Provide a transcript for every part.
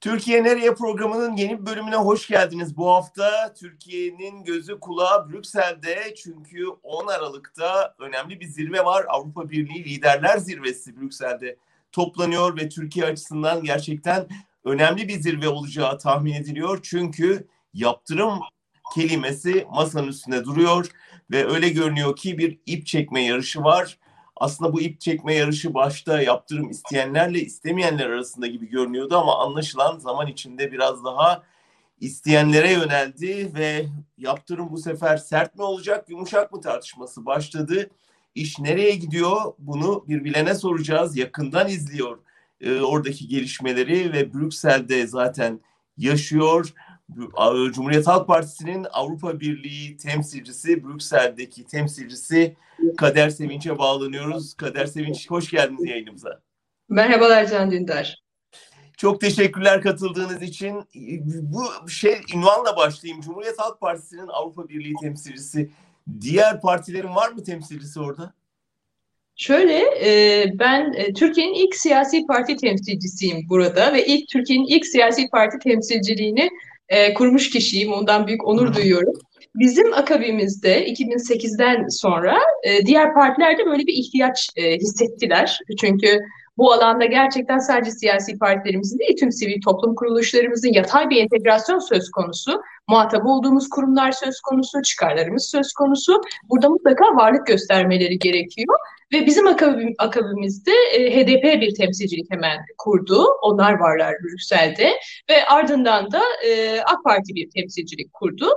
Türkiye Nereye programının yeni bir bölümüne hoş geldiniz. Bu hafta Türkiye'nin gözü kulağı Brüksel'de çünkü 10 Aralık'ta önemli bir zirve var. Avrupa Birliği Liderler Zirvesi Brüksel'de toplanıyor ve Türkiye açısından gerçekten önemli bir zirve olacağı tahmin ediliyor. Çünkü yaptırım kelimesi masanın üstünde duruyor ve öyle görünüyor ki bir ip çekme yarışı var aslında bu ip çekme yarışı başta yaptırım isteyenlerle istemeyenler arasında gibi görünüyordu ama anlaşılan zaman içinde biraz daha isteyenlere yöneldi ve yaptırım bu sefer sert mi olacak, yumuşak mı tartışması başladı. İş nereye gidiyor? Bunu bir bilene soracağız. Yakından izliyor e, oradaki gelişmeleri ve Brüksel'de zaten yaşıyor. Cumhuriyet Halk Partisi'nin Avrupa Birliği temsilcisi, Brüksel'deki temsilcisi Kader Sevinç'e bağlanıyoruz. Kader Sevinç hoş geldiniz yayınımıza. Merhabalar Can Dündar. Çok teşekkürler katıldığınız için. Bu şey ünvanla başlayayım. Cumhuriyet Halk Partisi'nin Avrupa Birliği temsilcisi. Diğer partilerin var mı temsilcisi orada? Şöyle, e, ben e, Türkiye'nin ilk siyasi parti temsilcisiyim burada ve ilk Türkiye'nin ilk siyasi parti temsilciliğini e, kurmuş kişiyim. Ondan büyük onur duyuyorum. Bizim akabimizde 2008'den sonra e, diğer partiler de böyle bir ihtiyaç e, hissettiler. Çünkü bu alanda gerçekten sadece siyasi partilerimizin değil, tüm sivil toplum kuruluşlarımızın yatay bir entegrasyon söz konusu. Muhatap olduğumuz kurumlar söz konusu, çıkarlarımız söz konusu. Burada mutlaka varlık göstermeleri gerekiyor. Ve bizim akabim, akabimizde e, HDP bir temsilcilik hemen kurdu. Onlar varlar Brüksel'de. Ve ardından da e, AK Parti bir temsilcilik kurdu.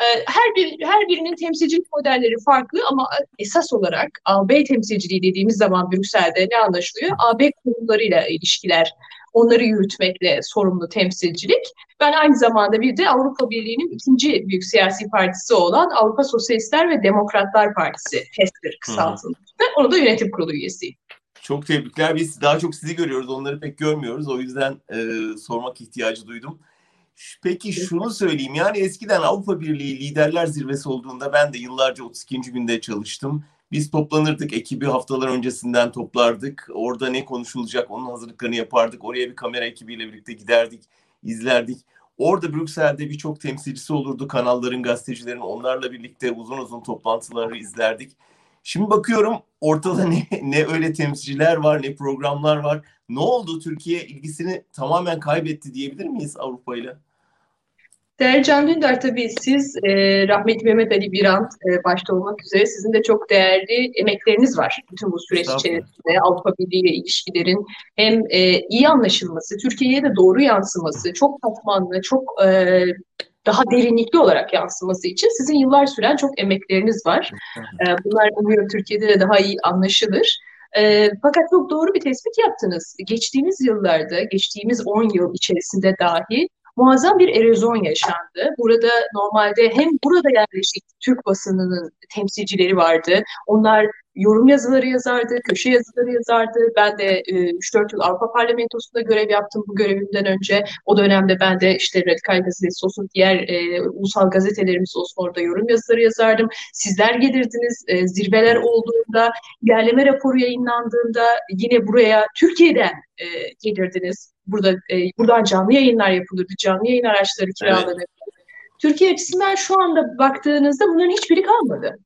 E, her bir her birinin temsilcilik modelleri farklı ama esas olarak AB temsilciliği dediğimiz zaman Brüksel'de ne anlaşılıyor? AB kurumlarıyla ilişkiler onları yürütmekle sorumlu temsilcilik. Ben aynı zamanda bir de Avrupa Birliği'nin ikinci büyük siyasi partisi olan Avrupa Sosyalistler ve Demokratlar Partisi, TESKİR kısaltılmış. Onu da yönetim kurulu üyesiyim. Çok tebrikler. Biz daha çok sizi görüyoruz. Onları pek görmüyoruz. O yüzden e, sormak ihtiyacı duydum. Peki şunu söyleyeyim. Yani eskiden Avrupa Birliği Liderler Zirvesi olduğunda ben de yıllarca 32. günde çalıştım. Biz toplanırdık, ekibi haftalar öncesinden toplardık. Orada ne konuşulacak onun hazırlıklarını yapardık. Oraya bir kamera ekibiyle birlikte giderdik, izlerdik. Orada Brüksel'de birçok temsilcisi olurdu. Kanalların, gazetecilerin onlarla birlikte uzun uzun toplantıları izlerdik. Şimdi bakıyorum ortada ne, ne öyle temsilciler var ne programlar var. Ne oldu Türkiye ilgisini tamamen kaybetti diyebilir miyiz Avrupa ile? Değerli Can Dündar tabii siz e, rahmetli Mehmet Ali Birant e, başta olmak üzere sizin de çok değerli emekleriniz var. Bütün bu süreç içerisinde Avrupa Birliği ile ilişkilerin hem e, iyi anlaşılması, Türkiye'ye de doğru yansıması, çok katmanlı, çok e, daha derinlikli olarak yansıması için sizin yıllar süren çok emekleriniz var. E, bunlar umuyorum Türkiye'de de daha iyi anlaşılır. E, fakat çok doğru bir tespit yaptınız. Geçtiğimiz yıllarda, geçtiğimiz 10 yıl içerisinde dahi muazzam bir erozyon yaşandı. Burada normalde hem burada yerleşik Türk basınının temsilcileri vardı. Onlar yorum yazıları yazardı, köşe yazıları yazardı. Ben de e, 3-4 yıl Avrupa Parlamentosu'nda görev yaptım bu görevimden önce. O dönemde ben de işte Radikal Gazetesi olsun, diğer e, ulusal gazetelerimiz olsun orada yorum yazıları yazardım. Sizler gelirdiniz, e, zirveler olduğunda, ilerleme raporu yayınlandığında yine buraya Türkiye'den e, gelirdiniz. Burada e, buradan canlı yayınlar yapılırdı, canlı yayın araçları kiralanırdı. Evet. Türkiye açısından şu anda baktığınızda bunların hiçbiri kalmadı.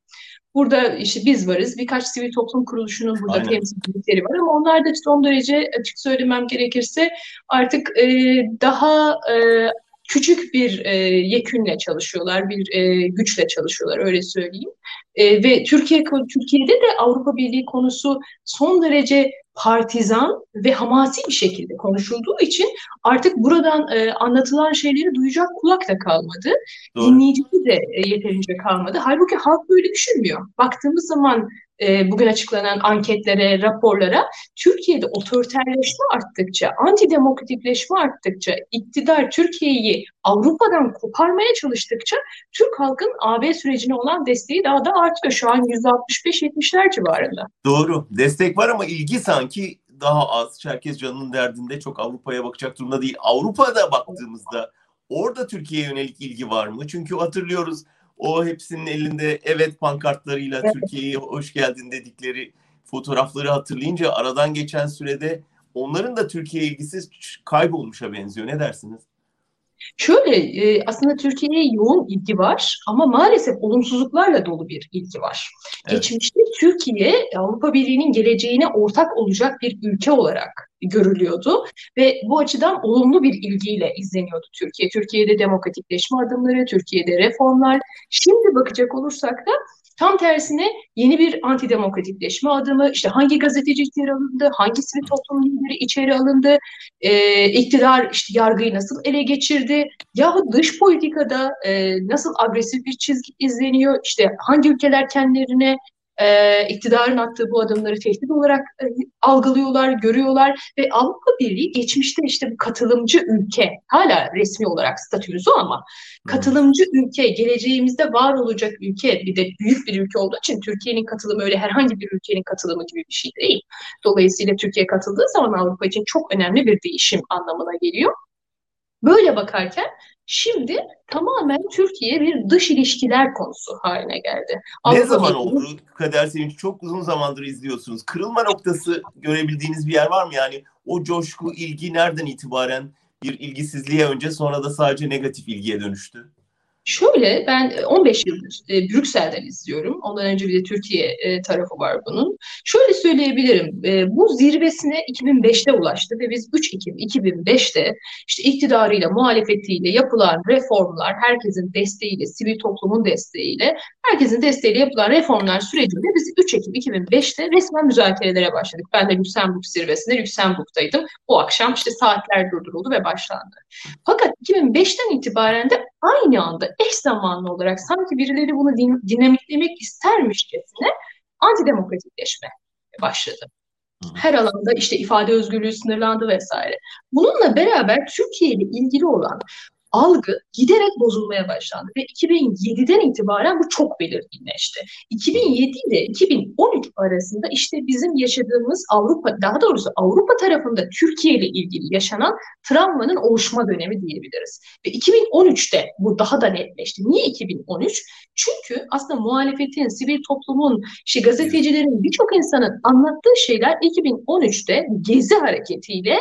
Burada işte biz varız. Birkaç sivil toplum kuruluşunun burada Aynen. temsilcilikleri var ama onlar da son derece açık söylemem gerekirse artık e, daha e, küçük bir e, yekünle çalışıyorlar, bir e, güçle çalışıyorlar öyle söyleyeyim. E, ve Türkiye Türkiye'de de Avrupa Birliği konusu son derece partizan ve hamasi bir şekilde konuşulduğu için artık buradan e, anlatılan şeyleri duyacak kulak da kalmadı. Doğru. Dinleyicisi de e, yeterince kalmadı. Halbuki halk böyle düşünmüyor. Baktığımız zaman e, bugün açıklanan anketlere, raporlara Türkiye'de otoriterleşme arttıkça, antidemokratikleşme arttıkça, iktidar Türkiye'yi Avrupa'dan koparmaya çalıştıkça Türk halkın AB sürecine olan desteği daha da artıyor. Şu an %65-70'ler civarında. Doğru. Destek var ama ilgi sanki daha az. Herkes canının derdinde çok Avrupa'ya bakacak durumda değil. Avrupa'da baktığımızda orada Türkiye'ye yönelik ilgi var mı? Çünkü hatırlıyoruz o hepsinin elinde evet pankartlarıyla evet. Türkiye'ye hoş geldin dedikleri fotoğrafları hatırlayınca aradan geçen sürede onların da Türkiye ilgisi kaybolmuşa benziyor. Ne dersiniz? Şöyle e, aslında Türkiye'ye yoğun ilgi var ama maalesef olumsuzluklarla dolu bir ilgi var. Evet. Geçmişte Türkiye Avrupa Birliği'nin geleceğine ortak olacak bir ülke olarak görülüyordu ve bu açıdan olumlu bir ilgiyle izleniyordu Türkiye. Türkiye'de demokratikleşme adımları, Türkiye'de reformlar. Şimdi bakacak olursak da Tam tersine yeni bir antidemokratikleşme adımı, işte hangi gazeteci içeri alındı, hangi sivil toplum lideri içeri alındı, e, iktidar işte yargıyı nasıl ele geçirdi, yahut dış politikada e, nasıl agresif bir çizgi izleniyor, işte hangi ülkeler kendilerine e, iktidarın attığı bu adımları tehdit olarak e, algılıyorlar, görüyorlar ve Avrupa Birliği geçmişte işte bu katılımcı ülke, hala resmi olarak statüsü ama katılımcı ülke, geleceğimizde var olacak ülke, bir de büyük bir ülke olduğu için Türkiye'nin katılımı öyle herhangi bir ülkenin katılımı gibi bir şey değil. Dolayısıyla Türkiye katıldığı zaman Avrupa için çok önemli bir değişim anlamına geliyor. Böyle bakarken Şimdi tamamen Türkiye bir dış ilişkiler konusu haline geldi. Ne Avrupa zaman oldu Kader Sevinç? Çok uzun zamandır izliyorsunuz. Kırılma noktası görebildiğiniz bir yer var mı? Yani o coşku, ilgi nereden itibaren bir ilgisizliğe önce sonra da sadece negatif ilgiye dönüştü? Şöyle ben 15 e, yıldır e, Brüksel'den izliyorum. Ondan önce bir de Türkiye e, tarafı var bunun. Şöyle söyleyebilirim. E, bu zirvesine 2005'te ulaştı ve biz 3 Ekim 2005'te işte iktidarıyla, muhalefetiyle yapılan reformlar, herkesin desteğiyle, sivil toplumun desteğiyle, herkesin desteğiyle yapılan reformlar sürecinde biz 3 Ekim 2005'te resmen müzakerelere başladık. Ben de Lüksemburg zirvesinde Lüksemburg'daydım. O akşam işte saatler durduruldu ve başlandı. Fakat 2005'ten itibaren de aynı anda eş zamanlı olarak sanki birileri bunu din, dinamiklemek istermişçesine antidemokratikleşme başladı. Her alanda işte ifade özgürlüğü sınırlandı vesaire. Bununla beraber Türkiye ile ilgili olan algı giderek bozulmaya başlandı ve 2007'den itibaren bu çok belirginleşti. 2007 ile 2013 arasında işte bizim yaşadığımız Avrupa, daha doğrusu Avrupa tarafında Türkiye ile ilgili yaşanan travmanın oluşma dönemi diyebiliriz. Ve 2013'te bu daha da netleşti. Niye 2013? Çünkü aslında muhalefetin, sivil toplumun, işte gazetecilerin, birçok insanın anlattığı şeyler 2013'te Gezi hareketiyle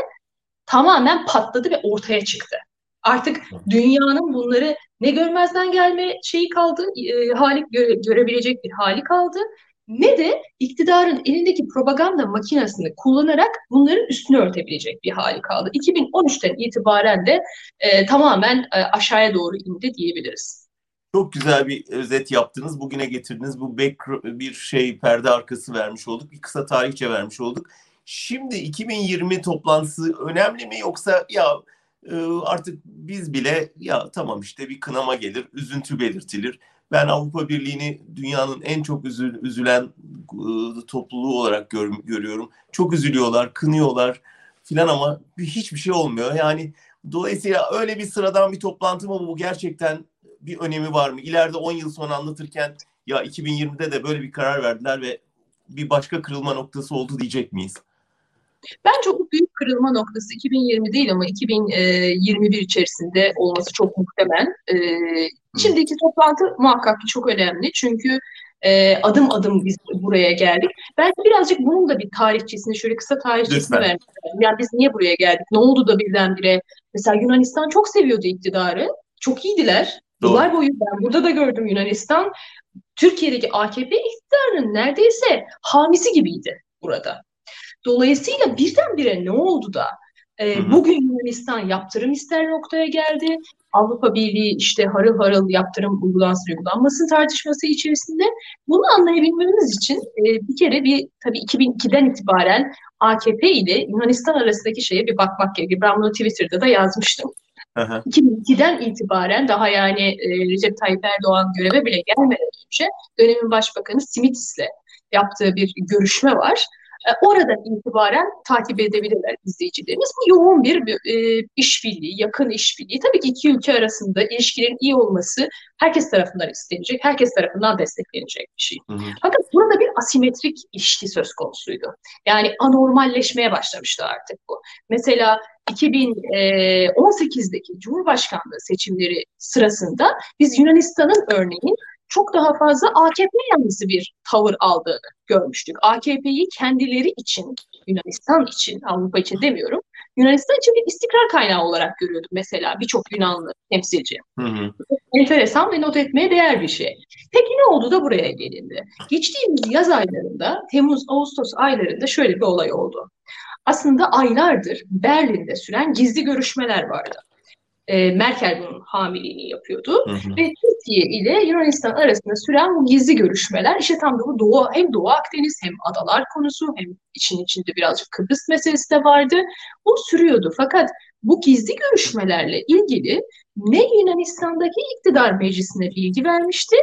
tamamen patladı ve ortaya çıktı. Artık dünyanın bunları ne görmezden gelme şeyi kaldı, e, hali göre, görebilecek bir hali kaldı ne de iktidarın elindeki propaganda makinesini kullanarak bunların üstünü örtebilecek bir hali kaldı. 2013'ten itibaren de e, tamamen e, aşağıya doğru indi diyebiliriz. Çok güzel bir özet yaptınız. Bugüne getirdiniz. Bu back, bir şey perde arkası vermiş olduk. Bir kısa tarihçe vermiş olduk. Şimdi 2020 toplantısı önemli mi yoksa ya artık biz bile ya tamam işte bir kınama gelir, üzüntü belirtilir. Ben Avrupa Birliği'ni dünyanın en çok üzül, üzülen ıı, topluluğu olarak gör, görüyorum. Çok üzülüyorlar, kınıyorlar filan ama hiçbir şey olmuyor. Yani dolayısıyla öyle bir sıradan bir toplantı mı bu gerçekten bir önemi var mı? İleride 10 yıl sonra anlatırken ya 2020'de de böyle bir karar verdiler ve bir başka kırılma noktası oldu diyecek miyiz? Bence o büyük kırılma noktası 2020 değil ama 2021 içerisinde olması çok muhtemel. E, şimdiki toplantı muhakkak ki çok önemli çünkü e, adım adım biz buraya geldik. Belki birazcık bunun da bir tarihçesini şöyle kısa tarihçesini vermek lazım. Yani biz niye buraya geldik? Ne oldu da birdenbire? Mesela Yunanistan çok seviyordu iktidarı. Çok iyiydiler. Yıllar boyu ben burada da gördüm Yunanistan. Türkiye'deki AKP iktidarının neredeyse hamisi gibiydi burada. Dolayısıyla birdenbire ne oldu da e, bugün Yunanistan yaptırım ister noktaya geldi. Avrupa Birliği işte harıl harıl yaptırım uygulansın uygulanmasın tartışması içerisinde bunu anlayabilmemiz için e, bir kere bir tabii 2002'den itibaren AKP ile Yunanistan arasındaki şeye bir bakmak gerekiyor. Ben bunu Twitter'da da yazmıştım. Aha. 2002'den itibaren daha yani e, Recep Tayyip Erdoğan göreve bile gelmeden önce dönemin başbakanı Simitis'le yaptığı bir görüşme var. E, oradan itibaren takip edebilirler izleyicilerimiz. Bu yoğun bir e, işbirliği, yakın işbirliği. Tabii ki iki ülke arasında ilişkilerin iyi olması herkes tarafından istenecek, herkes tarafından desteklenecek bir şey. Hı hı. Fakat burada bir asimetrik ilişki söz konusuydu. Yani anormalleşmeye başlamıştı artık bu. Mesela 2018'deki e, Cumhurbaşkanlığı seçimleri sırasında biz Yunanistan'ın örneğin çok daha fazla AKP yanlısı bir tavır aldığını görmüştük. AKP'yi kendileri için Yunanistan için, Avrupa için demiyorum. Yunanistan için bir istikrar kaynağı olarak görüyordum mesela birçok Yunanlı temsilci. Hı hı. Enteresan ve not etmeye değer bir şey. Peki ne oldu da buraya gelindi? Geçtiğimiz yaz aylarında, Temmuz-Ağustos aylarında şöyle bir olay oldu. Aslında aylardır Berlin'de süren gizli görüşmeler vardı. E, Merkel bunun hamiliğini yapıyordu. Hı hı. Ve Türkiye ile Yunanistan arasında süren bu gizli görüşmeler işte tam da bu Doğu, hem Doğu Akdeniz hem adalar konusu hem için içinde birazcık Kıbrıs meselesi de vardı. Bu sürüyordu. Fakat bu gizli görüşmelerle ilgili ne Yunanistan'daki iktidar meclisine bilgi vermişti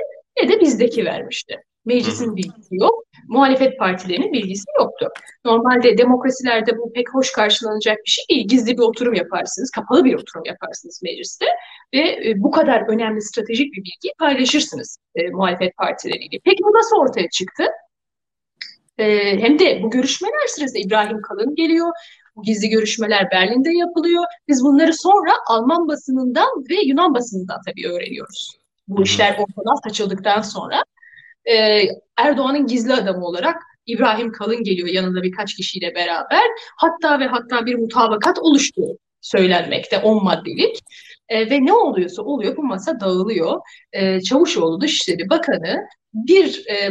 ne de bizdeki vermişti. Meclisin bilgisi yok, muhalefet partilerinin bilgisi yoktu. Normalde demokrasilerde bu pek hoş karşılanacak bir şey değil. Gizli bir oturum yaparsınız, kapalı bir oturum yaparsınız mecliste ve e, bu kadar önemli stratejik bir bilgiyi paylaşırsınız e, muhalefet partileriyle. Peki bu nasıl ortaya çıktı? E, hem de bu görüşmeler sırasında İbrahim Kalın geliyor. Bu gizli görüşmeler Berlin'de yapılıyor. Biz bunları sonra Alman basınından ve Yunan basınından tabii öğreniyoruz. Bu işler ortadan saçıldıktan sonra e, Erdoğan'ın gizli adamı olarak İbrahim Kalın geliyor yanında birkaç kişiyle beraber. Hatta ve hatta bir mutabakat oluştu söylenmekte 10 maddelik. E, ve ne oluyorsa oluyor bu masa dağılıyor. E, Çavuşoğlu Dışişleri Bakanı bir e,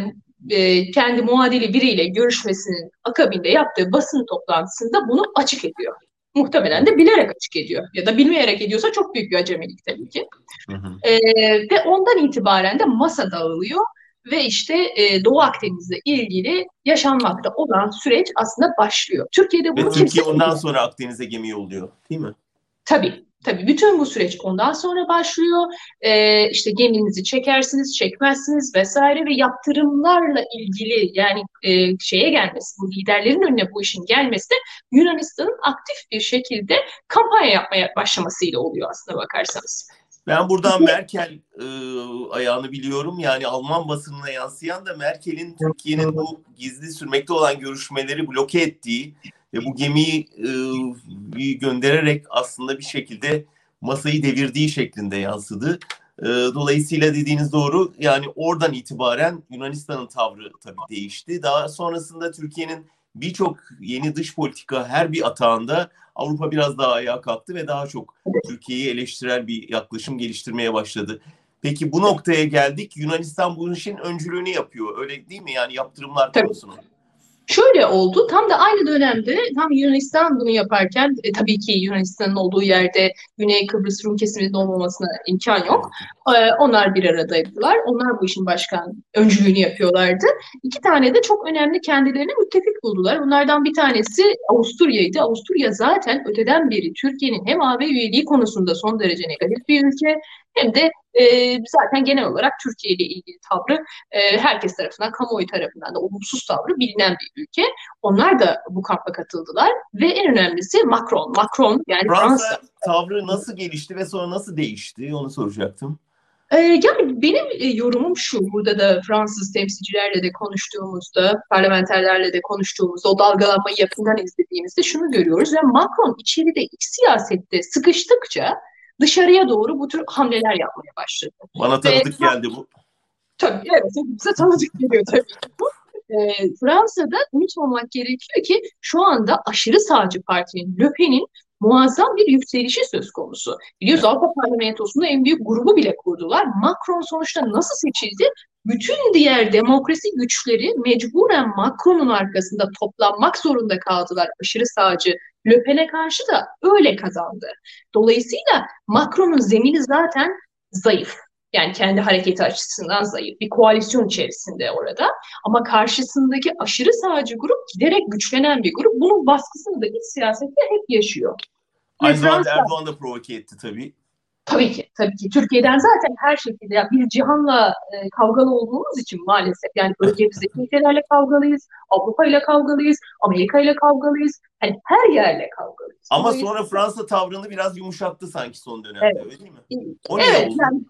e, kendi muadili biriyle görüşmesinin akabinde yaptığı basın toplantısında bunu açık ediyor. Muhtemelen de bilerek açık ediyor. Ya da bilmeyerek ediyorsa çok büyük bir acemilik tabii ki. Hı hı. E, ve ondan itibaren de masa dağılıyor ve işte e, Doğu Akdeniz'le ilgili yaşanmakta olan süreç aslında başlıyor. Türkiye'de bunu ve Türkiye ondan sonra Akdeniz'e gemi yolluyor değil mi? Tabii. Tabii bütün bu süreç ondan sonra başlıyor. Ee, işte geminizi çekersiniz, çekmezsiniz vesaire ve yaptırımlarla ilgili yani e, şeye gelmesi, bu liderlerin önüne bu işin gelmesi de Yunanistan'ın aktif bir şekilde kampanya yapmaya başlamasıyla oluyor aslında bakarsanız. Ben buradan Merkel e, ayağını biliyorum. Yani Alman basınına yansıyan da Merkel'in Türkiye'nin bu gizli sürmekte olan görüşmeleri bloke ettiği ve bu gemiyi e, göndererek aslında bir şekilde masayı devirdiği şeklinde yansıdı. E, dolayısıyla dediğiniz doğru. Yani oradan itibaren Yunanistan'ın tavrı tabii değişti. Daha sonrasında Türkiye'nin birçok yeni dış politika her bir atağında Avrupa biraz daha ayağa kalktı ve daha çok Türkiye'yi eleştirel bir yaklaşım geliştirmeye başladı. Peki bu noktaya geldik. Yunanistan bu işin öncülüğünü yapıyor. Öyle değil mi? Yani yaptırımlar konusunu. Şöyle oldu. Tam da aynı dönemde tam Yunanistan bunu yaparken e, tabii ki Yunanistan'ın olduğu yerde Güney Kıbrıs Rum kesiminin olmamasına imkan yok. E, onlar bir aradaydılar. Onlar bu işin başkan öncülüğünü yapıyorlardı. İki tane de çok önemli kendilerine müttefik buldular. Bunlardan bir tanesi Avusturya'ydı. Avusturya zaten öteden beri Türkiye'nin hem AB üyeliği konusunda son derece negatif bir ülke hem de e, zaten genel olarak Türkiye ile ilgili tavrı e, herkes tarafından, kamuoyu tarafından da olumsuz tavrı bilinen bir ülke. Onlar da bu kampa katıldılar ve en önemlisi Macron. Macron yani Fransa, Fransa tavrı nasıl gelişti ve sonra nasıl değişti onu soracaktım. Ee, yani benim e, yorumum şu, burada da Fransız temsilcilerle de konuştuğumuzda, parlamenterlerle de konuştuğumuzda, o dalgalanmayı yakından izlediğimizde şunu görüyoruz. Yani Macron içeride iç siyasette sıkıştıkça dışarıya doğru bu tür hamleler yapmaya başladı. Bana tanıdık Ve, geldi bu. Tabii evet, bize tanıdık geliyor tabii bu. E, Fransa'da unutmamak gerekiyor ki şu anda aşırı sağcı partinin, Le Pen'in muazzam bir yükselişi söz konusu. Biliyoruz Avrupa Parlamentosu'nda en büyük grubu bile kurdular. Macron sonuçta nasıl seçildi? Bütün diğer demokrasi güçleri mecburen Macron'un arkasında toplanmak zorunda kaldılar aşırı sağcı Le Pen'e karşı da öyle kazandı. Dolayısıyla Macron'un zemini zaten zayıf. Yani kendi hareketi açısından zayıf. Bir koalisyon içerisinde orada. Ama karşısındaki aşırı sağcı grup giderek güçlenen bir grup. Bunun baskısını da iç siyasette hep yaşıyor. Aynı zamanda Erdoğan da provoke etti tabii. Tabii ki, tabii ki. Türkiye'den zaten her şekilde ya bir cihanla e, kavgalı olduğumuz için maalesef yani bölgemizdeki ülkelerle kavgalıyız, Avrupa ile kavgalıyız, Amerika ile kavgalıyız. Yani her yerle kavgalıyız. Ama sonra Fransa tavrını biraz yumuşattı sanki son dönemde evet. öyle değil mi? O evet, yani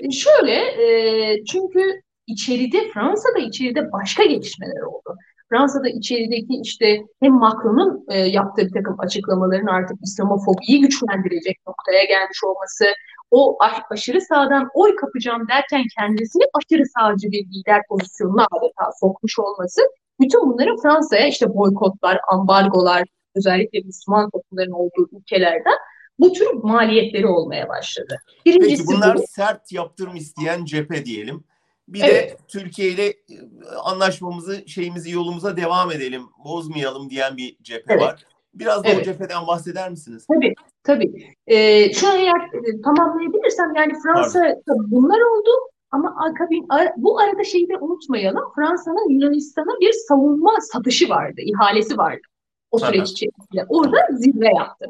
e, şöyle e, çünkü içeride Fransa'da içeride başka gelişmeler oldu. Fransa'da içerideki işte hem Macron'un e, yaptığı bir takım açıklamaların artık İslamofobiyi güçlendirecek noktaya gelmiş olması, o aşırı sağdan oy kapacağım derken kendisini aşırı sağcı bir lider pozisyonuna adeta sokmuş olması Bütün bunları Fransa'ya işte boykotlar, ambargolar, özellikle Müslüman toplumların olduğu ülkelerden bu tür maliyetleri olmaya başladı. Birincisi Peki bunlar bu. sert yaptırım isteyen cephe diyelim. Bir evet. de Türkiye ile anlaşmamızı, şeyimizi yolumuza devam edelim, bozmayalım diyen bir cephe evet. var. Biraz da evet. o cepheden bahseder misiniz? Tabii, tabii. Ee, şu eğer e, tamamlayabilirsem yani Fransa bunlar oldu ama akabin, bu arada şeyi de unutmayalım. Fransa'nın Yunanistan'a bir savunma satışı vardı, ihalesi vardı o süreç içerisinde. Orada zirve yaptı.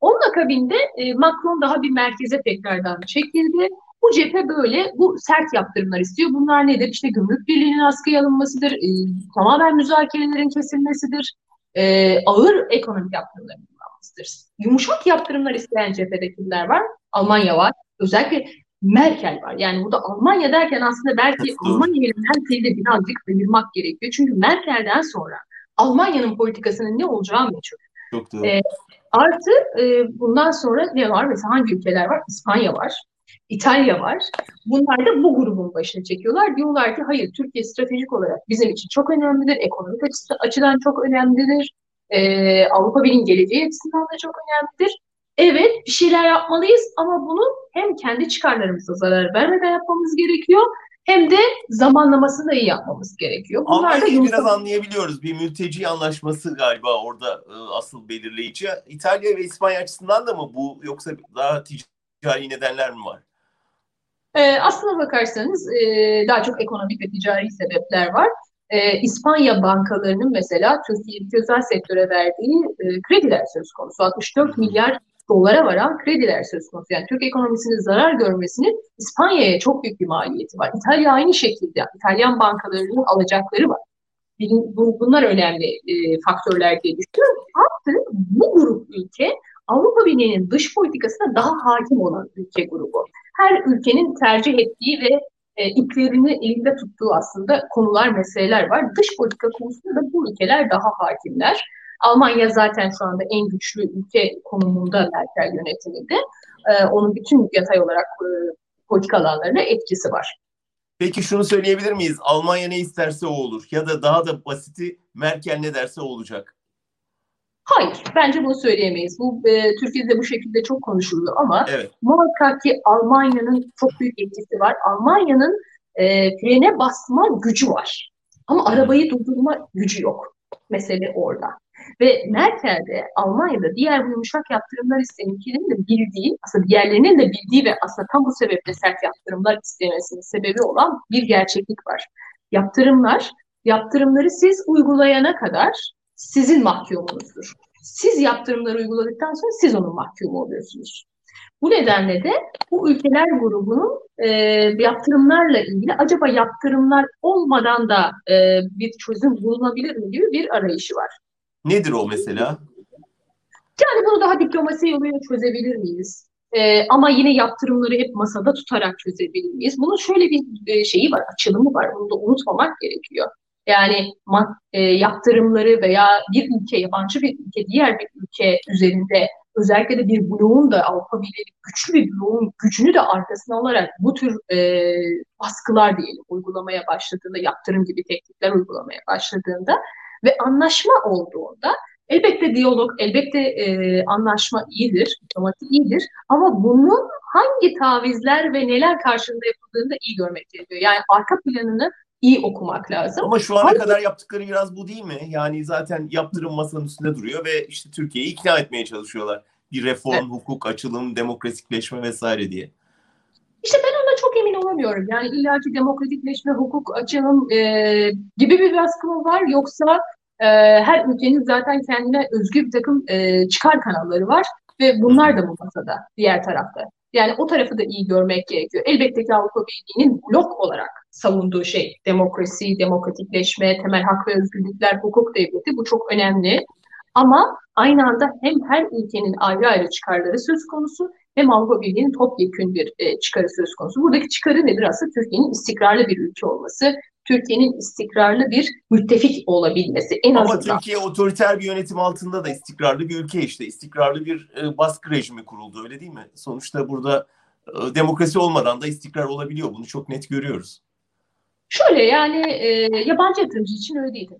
Onun akabinde e, Macron daha bir merkeze tekrardan çekildi. Bu cephe böyle bu sert yaptırımlar istiyor. Bunlar nedir? İşte gümrük birliğinin askıya alınmasıdır, e, tamamen müzakerelerin kesilmesidir, e, ağır ekonomik yaptırımların kullanmasıdır. Yumuşak yaptırımlar isteyen cephede kimler var? Almanya var. Özellikle Merkel var. Yani burada Almanya derken aslında belki Almanya ile Merkel'i de birazcık ayırmak gerekiyor. Çünkü Merkel'den sonra Almanya'nın politikasının ne olacağı meçhul. Çok doğru. E, artı e, bundan sonra ne var? Mesela hangi ülkeler var? İspanya var. İtalya var. Bunlar da bu grubun başına çekiyorlar. Diyorlar ki hayır Türkiye stratejik olarak bizim için çok önemlidir. Ekonomik açıdan çok önemlidir. Ee, Avrupa Birliği'nin geleceği açısından da çok önemlidir. Evet bir şeyler yapmalıyız ama bunu hem kendi çıkarlarımıza zarar vermeden yapmamız gerekiyor hem de zamanlamasını da iyi yapmamız gerekiyor. Bunlar Almanya'yı da biraz anlayabiliyoruz. Bir mülteci anlaşması galiba orada e, asıl belirleyici. İtalya ve İspanya açısından da mı bu yoksa daha ticari nedenler mi var? E, aslına bakarsanız e, daha çok ekonomik ve ticari sebepler var. E, İspanya bankalarının mesela Türkiye'deki özel sektöre verdiği e, krediler söz konusu. 64 milyar dolara varan krediler söz konusu. Yani Türk ekonomisinin zarar görmesinin İspanya'ya çok büyük bir maliyeti var. İtalya aynı şekilde. İtalyan bankalarının alacakları var. Bunlar önemli e, faktörler diye düşünüyorum. Artı bu grup ülke Avrupa Birliği'nin dış politikasına daha hakim olan ülke grubu her ülkenin tercih ettiği ve e, iplerini elinde tuttuğu aslında konular, meseleler var. Dış politika konusunda da bu ülkeler daha hakimler. Almanya zaten şu anda en güçlü ülke konumunda Merkel yönetiminde. E, onun bütün yatay olarak e, politika alanlarına etkisi var. Peki şunu söyleyebilir miyiz? Almanya ne isterse o olur. Ya da daha da basiti Merkel ne derse olacak. Hayır, bence bunu söyleyemeyiz. Bu e, Türkiye'de bu şekilde çok konuşuluyor ama evet. muhakkak ki Almanya'nın çok büyük etkisi var. Almanya'nın e, frene basma gücü var. Ama arabayı durdurma gücü yok. Mesele orada. Ve Merkel de Almanya'da diğer bu yumuşak yaptırımlar isteyen ülkelerin de bildiği, aslında diğerlerinin de bildiği ve aslında tam bu sebeple sert yaptırımlar istemesinin sebebi olan bir gerçeklik var. Yaptırımlar, yaptırımları siz uygulayana kadar sizin mahkumunuzdur. Siz yaptırımları uyguladıktan sonra siz onun mahkumu oluyorsunuz. Bu nedenle de bu ülkeler grubunun e, yaptırımlarla ilgili acaba yaptırımlar olmadan da e, bir çözüm bulunabilir mi gibi bir arayışı var. Nedir o mesela? Yani bunu daha diplomasi yoluyla çözebilir miyiz? Ee, ama yine yaptırımları hep masada tutarak çözebilir miyiz? Bunun şöyle bir e, şeyi var, açılımı var. Bunu da unutmamak gerekiyor. Yani e, yaptırımları veya bir ülke, yabancı bir ülke, diğer bir ülke üzerinde özellikle de bir bloğun da Avrupa Birliği güçlü bir bloğun gücünü de arkasına alarak bu tür e, baskılar diyelim uygulamaya başladığında, yaptırım gibi teknikler uygulamaya başladığında ve anlaşma olduğunda elbette diyalog, elbette e, anlaşma iyidir, diplomatik iyidir ama bunun hangi tavizler ve neler karşılığında yapıldığını da iyi görmek gerekiyor. Yani arka planını iyi okumak lazım. Ama şu ana Hangi... kadar yaptıkları biraz bu değil mi? Yani zaten yaptırım masanın üstünde duruyor ve işte Türkiye'yi ikna etmeye çalışıyorlar. Bir reform, evet. hukuk, açılım, demokratikleşme vesaire diye. İşte ben ona çok emin olamıyorum. Yani illaki demokratikleşme, hukuk, açılım e, gibi bir baskı mı var yoksa e, her ülkenin zaten kendine özgü bir takım e, çıkar kanalları var ve bunlar da bu masada diğer tarafta. Yani o tarafı da iyi görmek gerekiyor. Elbette ki Avrupa Birliği'nin blok olarak savunduğu şey demokrasi, demokratikleşme, temel hak ve özgürlükler, hukuk devleti bu çok önemli. Ama aynı anda hem her ülkenin ayrı ayrı çıkarları söz konusu hem Avrupa Birliği'nin topyekün bir e, çıkarı söz konusu. Buradaki çıkarı nedir aslında? Türkiye'nin istikrarlı bir ülke olması, Türkiye'nin istikrarlı bir müttefik olabilmesi. En Ama azından. Türkiye otoriter bir yönetim altında da istikrarlı bir ülke işte. İstikrarlı bir e, baskı rejimi kuruldu öyle değil mi? Sonuçta burada e, demokrasi olmadan da istikrar olabiliyor. Bunu çok net görüyoruz. Şöyle yani e, yabancı yatırımcı için öyle değil.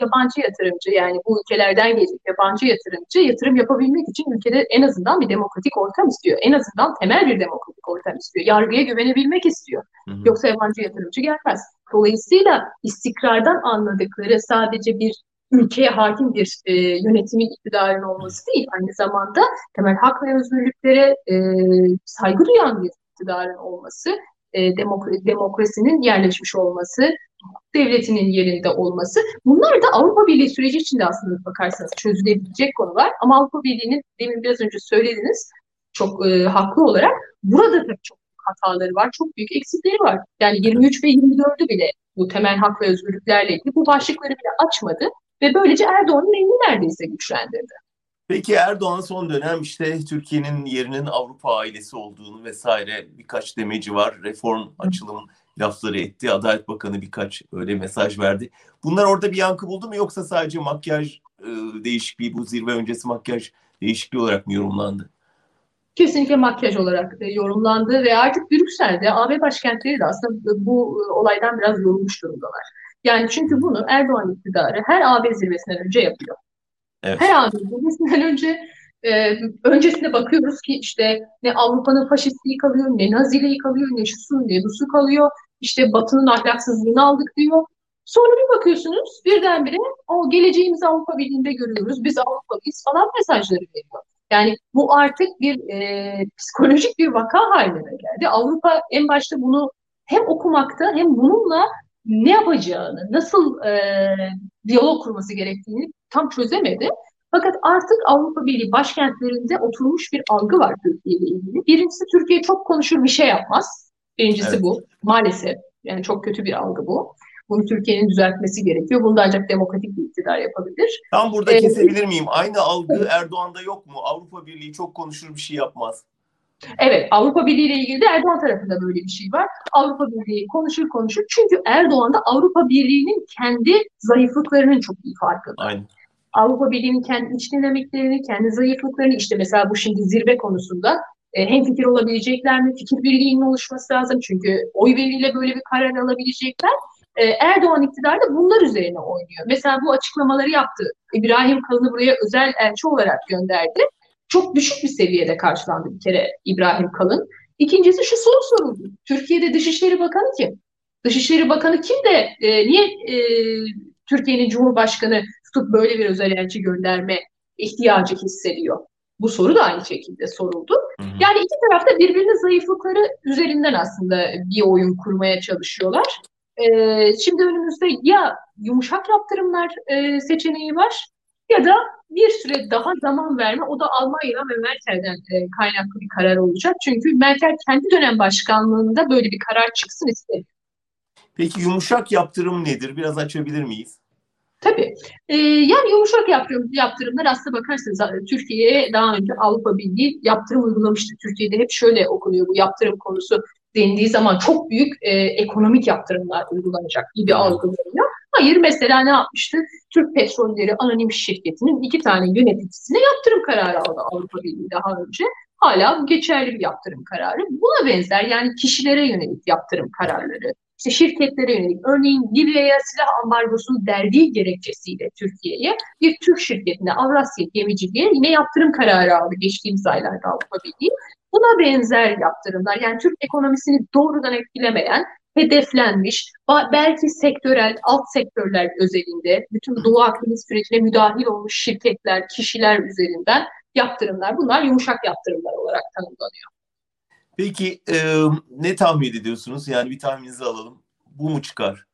Yabancı yatırımcı yani bu ülkelerden gelecek yabancı yatırımcı yatırım yapabilmek için ülkede en azından bir demokratik ortam istiyor. En azından temel bir demokratik ortam istiyor. Yargıya güvenebilmek istiyor. Hı hı. Yoksa yabancı yatırımcı gelmez. Dolayısıyla istikrardan anladıkları sadece bir ülkeye hakim bir e, yönetimin iktidarın olması değil, aynı zamanda temel hak ve özgürlüklere e, saygı duyan bir iktidarın olması e, demokra demokrasinin yerleşmiş olması, devletinin yerinde olması. Bunlar da Avrupa Birliği süreci içinde aslında bakarsanız çözülebilecek konular. Ama Avrupa Birliği'nin demin biraz önce söylediniz çok e, haklı olarak burada tabii çok hataları var, çok büyük eksikleri var. Yani 23 ve 24'ü bile bu temel hak ve özgürlüklerle ilgili bu başlıkları bile açmadı ve böylece Erdoğan'ın elini neredeyse güçlendirdi. Peki Erdoğan son dönem işte Türkiye'nin yerinin Avrupa ailesi olduğunu vesaire birkaç demeci var. Reform, açılım lafları etti. Adalet Bakanı birkaç öyle mesaj verdi. Bunlar orada bir yankı buldu mu yoksa sadece makyaj e, değişikliği bu zirve öncesi makyaj değişikliği olarak mı yorumlandı? Kesinlikle makyaj olarak e, yorumlandı ve artık Brüksel'de AB başkentleri de aslında bu e, olaydan biraz yorulmuş durumdalar. Yani çünkü bunu Erdoğan iktidarı her AB zirvesinden önce yapıyor. Evet. Her AB zirvesinden önce e, öncesinde bakıyoruz ki işte ne Avrupa'nın faşistliği kalıyor, ne Naziliği kalıyor, ne şusu ne busu kalıyor. İşte Batı'nın ahlaksızlığını aldık diyor. Sonra bir bakıyorsunuz birdenbire o geleceğimizi Avrupa Birliği'nde görüyoruz. Biz Avrupalıyız falan mesajları veriyor. Yani bu artık bir e, psikolojik bir vaka haline geldi. Avrupa en başta bunu hem okumakta hem bununla ne yapacağını, nasıl e, diyalog kurması gerektiğini tam çözemedi. Fakat artık Avrupa Birliği başkentlerinde oturmuş bir algı var Türkiye ile ilgili. Birincisi Türkiye çok konuşur bir şey yapmaz. Birincisi evet. bu. Maalesef. Yani çok kötü bir algı bu. Bunu Türkiye'nin düzeltmesi gerekiyor. Bunu da ancak demokratik bir iktidar yapabilir. Tam burada ee, kesebilir miyim? Aynı algı Erdoğan'da yok mu? Avrupa Birliği çok konuşur bir şey yapmaz. Evet, Avrupa Birliği ile ilgili de Erdoğan tarafında böyle bir şey var. Avrupa Birliği konuşur konuşur. Çünkü Erdoğan da Avrupa Birliği'nin kendi zayıflıklarının çok iyi farkında. Aynen. Avrupa Birliği'nin kendi iç dinamiklerini, kendi zayıflıklarını işte mesela bu şimdi zirve konusunda e, hem fikir olabilecekler mi? Fikir birliğinin oluşması lazım. Çünkü oy birliğiyle böyle bir karar alabilecekler. E, Erdoğan iktidarı da bunlar üzerine oynuyor. Mesela bu açıklamaları yaptı. İbrahim Kalın'ı buraya özel elçi olarak gönderdi çok düşük bir seviyede karşılandı bir kere İbrahim Kalın. İkincisi şu soru soruldu. Türkiye'de Dışişleri Bakanı kim? Dışişleri Bakanı kim de e, niye e, Türkiye'nin Cumhurbaşkanı tutup böyle bir özel elçi gönderme ihtiyacı hissediyor? Bu soru da aynı şekilde soruldu. Hı hı. Yani iki tarafta birbirinin zayıflıkları üzerinden aslında bir oyun kurmaya çalışıyorlar. Ee, şimdi önümüzde ya yumuşak yaptırımlar e, seçeneği var ya da bir süre daha zaman verme o da Almanya ve Merkel'den e, kaynaklı bir karar olacak. Çünkü Merkel kendi dönem başkanlığında böyle bir karar çıksın istedi. Peki yumuşak yaptırım nedir? Biraz açabilir miyiz? Tabii. Ee, yani yumuşak yaptırım, yaptırımlar aslında bakarsanız Türkiye'ye daha önce Avrupa Birliği yaptırım uygulamıştı. Türkiye'de hep şöyle okunuyor bu yaptırım konusu dendiği zaman çok büyük e, ekonomik yaptırımlar uygulanacak gibi algılanıyor. Hayır mesela ne yapmıştı? Türk Petrolleri Anonim Şirketi'nin iki tane yöneticisine yaptırım kararı aldı Avrupa Birliği daha önce. Hala bu geçerli bir yaptırım kararı. Buna benzer yani kişilere yönelik yaptırım kararları, işte şirketlere yönelik. Örneğin Libya'ya silah ambargosunu derdiği gerekçesiyle Türkiye'ye bir Türk şirketine Avrasya Gemiciliğe yine yaptırım kararı aldı geçtiğimiz aylarda Avrupa Birliği. Buna benzer yaptırımlar yani Türk ekonomisini doğrudan etkilemeyen hedeflenmiş, belki sektörel, alt sektörler özelinde, bütün Doğu Akdeniz sürecine müdahil olmuş şirketler, kişiler üzerinden yaptırımlar. Bunlar yumuşak yaptırımlar olarak tanımlanıyor. Peki e, ne tahmin ediyorsunuz? Yani bir tahmininizi alalım. Bu mu çıkar?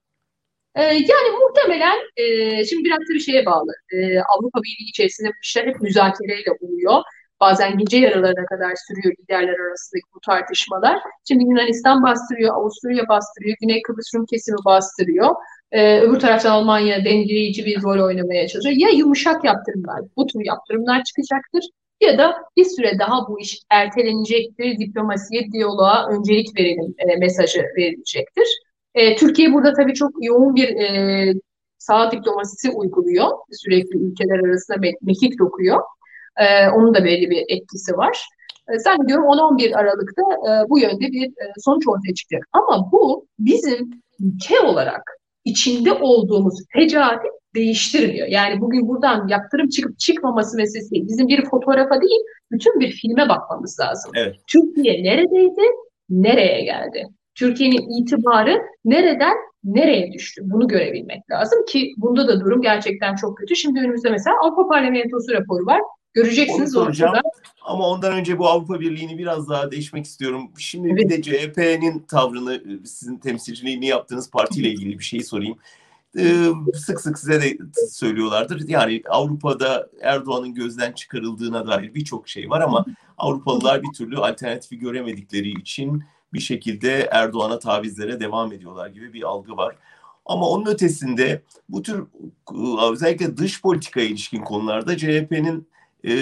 E, yani muhtemelen e, şimdi biraz da bir şeye bağlı. E, Avrupa Birliği içerisinde bu işler hep müzakereyle oluyor. Bazen gece yarılarına kadar sürüyor liderler arasındaki bu tartışmalar. Şimdi Yunanistan bastırıyor, Avusturya bastırıyor, Güney Kıbrıs Rum kesimi bastırıyor. Ee, öbür taraftan Almanya dengeleyici bir rol oynamaya çalışıyor. Ya yumuşak yaptırımlar, bu tür yaptırımlar çıkacaktır ya da bir süre daha bu iş ertelenecektir, diplomasiye, diyaloğa öncelik verelim e, mesajı verilecektir. E, Türkiye burada tabii çok yoğun bir e, sağ diplomasisi uyguluyor. Sürekli ülkeler arasında me mekik dokuyor. Ee, onun da belli bir etkisi var. E, zannediyorum 10-11 Aralık'ta e, bu yönde bir e, sonuç ortaya çıkacak. Ama bu bizim ülke olarak içinde olduğumuz fecaati değiştirmiyor. Yani bugün buradan yaptırım çıkıp çıkmaması meselesi değil. Bizim bir fotoğrafa değil, bütün bir filme bakmamız lazım. Evet. Türkiye neredeydi, nereye geldi? Türkiye'nin itibarı nereden nereye düştü? Bunu görebilmek lazım ki bunda da durum gerçekten çok kötü. Şimdi önümüzde mesela Avrupa Parlamentosu raporu var. Göreceksiniz Onu soracağım. ortada. Ama ondan önce bu Avrupa Birliği'ni biraz daha değişmek istiyorum. Şimdi bir de CHP'nin tavrını, sizin temsilciliğini yaptığınız partiyle ilgili bir şey sorayım. Ee, sık sık size de söylüyorlardır. Yani Avrupa'da Erdoğan'ın gözden çıkarıldığına dair birçok şey var ama Avrupalılar bir türlü alternatifi göremedikleri için bir şekilde Erdoğan'a tavizlere devam ediyorlar gibi bir algı var. Ama onun ötesinde bu tür e, özellikle dış politikaya ilişkin konularda CHP'nin e,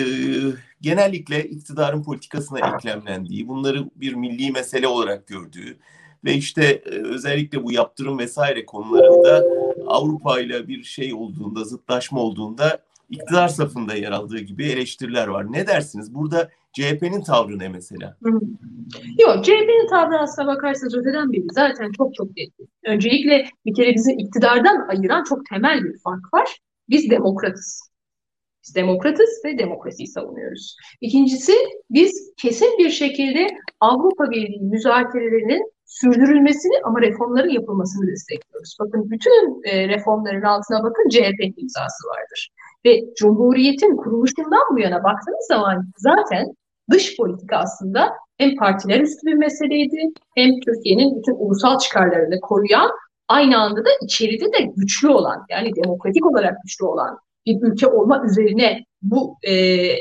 genellikle iktidarın politikasına eklemlendiği, bunları bir milli mesele olarak gördüğü ve işte e, özellikle bu yaptırım vesaire konularında Avrupa ile bir şey olduğunda, zıtlaşma olduğunda iktidar safında yer aldığı gibi eleştiriler var. Ne dersiniz? Burada CHP'nin tavrı ne mesela? Yok, CHP'nin tavrı aslına bakarsanız öteden beri zaten çok çok net. Öncelikle bir kere bizi iktidardan ayıran çok temel bir fark var. Biz demokratız. Biz demokratız ve demokrasiyi savunuyoruz. İkincisi biz kesin bir şekilde Avrupa Birliği müzakerelerinin sürdürülmesini ama reformların yapılmasını destekliyoruz. Bakın bütün e, reformların altına bakın CHP'nin imzası vardır. Ve Cumhuriyet'in kuruluşundan bu yana baktığınız zaman zaten dış politika aslında hem partiler üstü bir meseleydi hem Türkiye'nin bütün ulusal çıkarlarını koruyan aynı anda da içeride de güçlü olan yani demokratik olarak güçlü olan bir ülke olma üzerine bu e,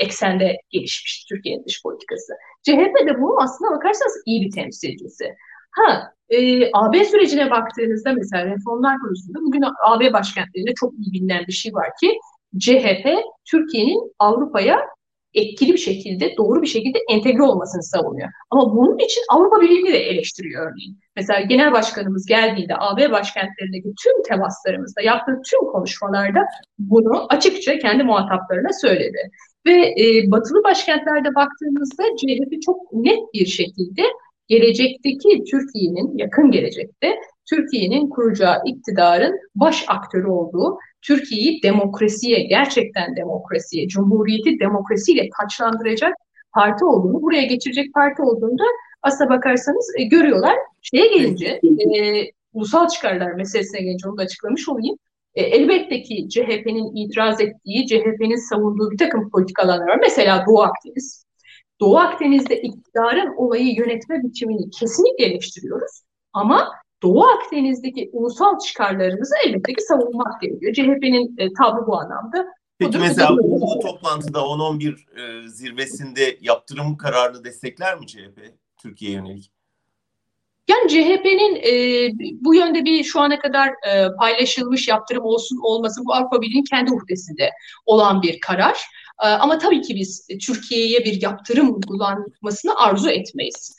eksende gelişmiş Türkiye'nin dış politikası. CHP de bunun aslına bakarsanız iyi bir temsilcisi. Ha, e, AB sürecine baktığınızda mesela reformlar konusunda bugün AB başkentlerinde çok iyi bilinen bir şey var ki CHP Türkiye'nin Avrupa'ya etkili bir şekilde, doğru bir şekilde entegre olmasını savunuyor. Ama bunun için Avrupa Birliği'ni de eleştiriyor örneğin. Mesela genel başkanımız geldiğinde AB başkentlerindeki tüm temaslarımızda, yaptığı tüm konuşmalarda bunu açıkça kendi muhataplarına söyledi. Ve e, batılı başkentlerde baktığımızda CHP çok net bir şekilde gelecekteki Türkiye'nin, yakın gelecekte Türkiye'nin kuracağı iktidarın baş aktörü olduğu, Türkiye'yi demokrasiye, gerçekten demokrasiye, cumhuriyeti demokrasiyle taçlandıracak parti olduğunu, buraya geçirecek parti olduğunu da aslına bakarsanız e, görüyorlar. Şeye gelince, e, ulusal çıkarlar meselesine gelince onu da açıklamış olayım. E, elbette ki CHP'nin itiraz ettiği, CHP'nin savunduğu bir takım politik alanlar var. Mesela Doğu Akdeniz. Doğu Akdeniz'de iktidarın olayı yönetme biçimini kesinlikle eleştiriyoruz. Ama Doğu Akdeniz'deki ulusal çıkarlarımızı elbette ki savunmak gerekiyor. CHP'nin e, tavrı bu anlamda. Peki Budur, mesela budur. bu toplantıda 10-11 e, zirvesinde yaptırım kararını destekler mi CHP Türkiye'ye yönelik? Yani CHP'nin e, bu yönde bir şu ana kadar e, paylaşılmış yaptırım olsun olması bu Avrupa Birliği'nin kendi uhdesinde olan bir karar. E, ama tabii ki biz Türkiye'ye bir yaptırım uygulanmasını arzu etmeyiz.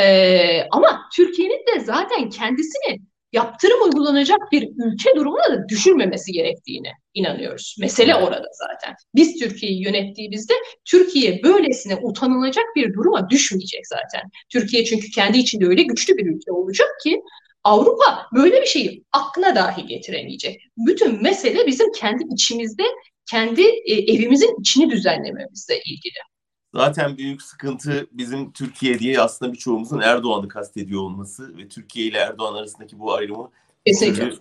E, ama Türkiye'nin de zaten kendisini yaptırım uygulanacak bir ülke durumuna da düşürmemesi gerektiğine inanıyoruz. Mesele orada zaten. Biz Türkiye'yi yönettiğimizde Türkiye böylesine utanılacak bir duruma düşmeyecek zaten. Türkiye çünkü kendi içinde öyle güçlü bir ülke olacak ki Avrupa böyle bir şeyi aklına dahi getiremeyecek. Bütün mesele bizim kendi içimizde, kendi e, evimizin içini düzenlememizle ilgili. Zaten büyük sıkıntı bizim Türkiye diye aslında birçoğumuzun Erdoğan'ı kastediyor olması ve Türkiye ile Erdoğan arasındaki bu ayrımı bir türlü,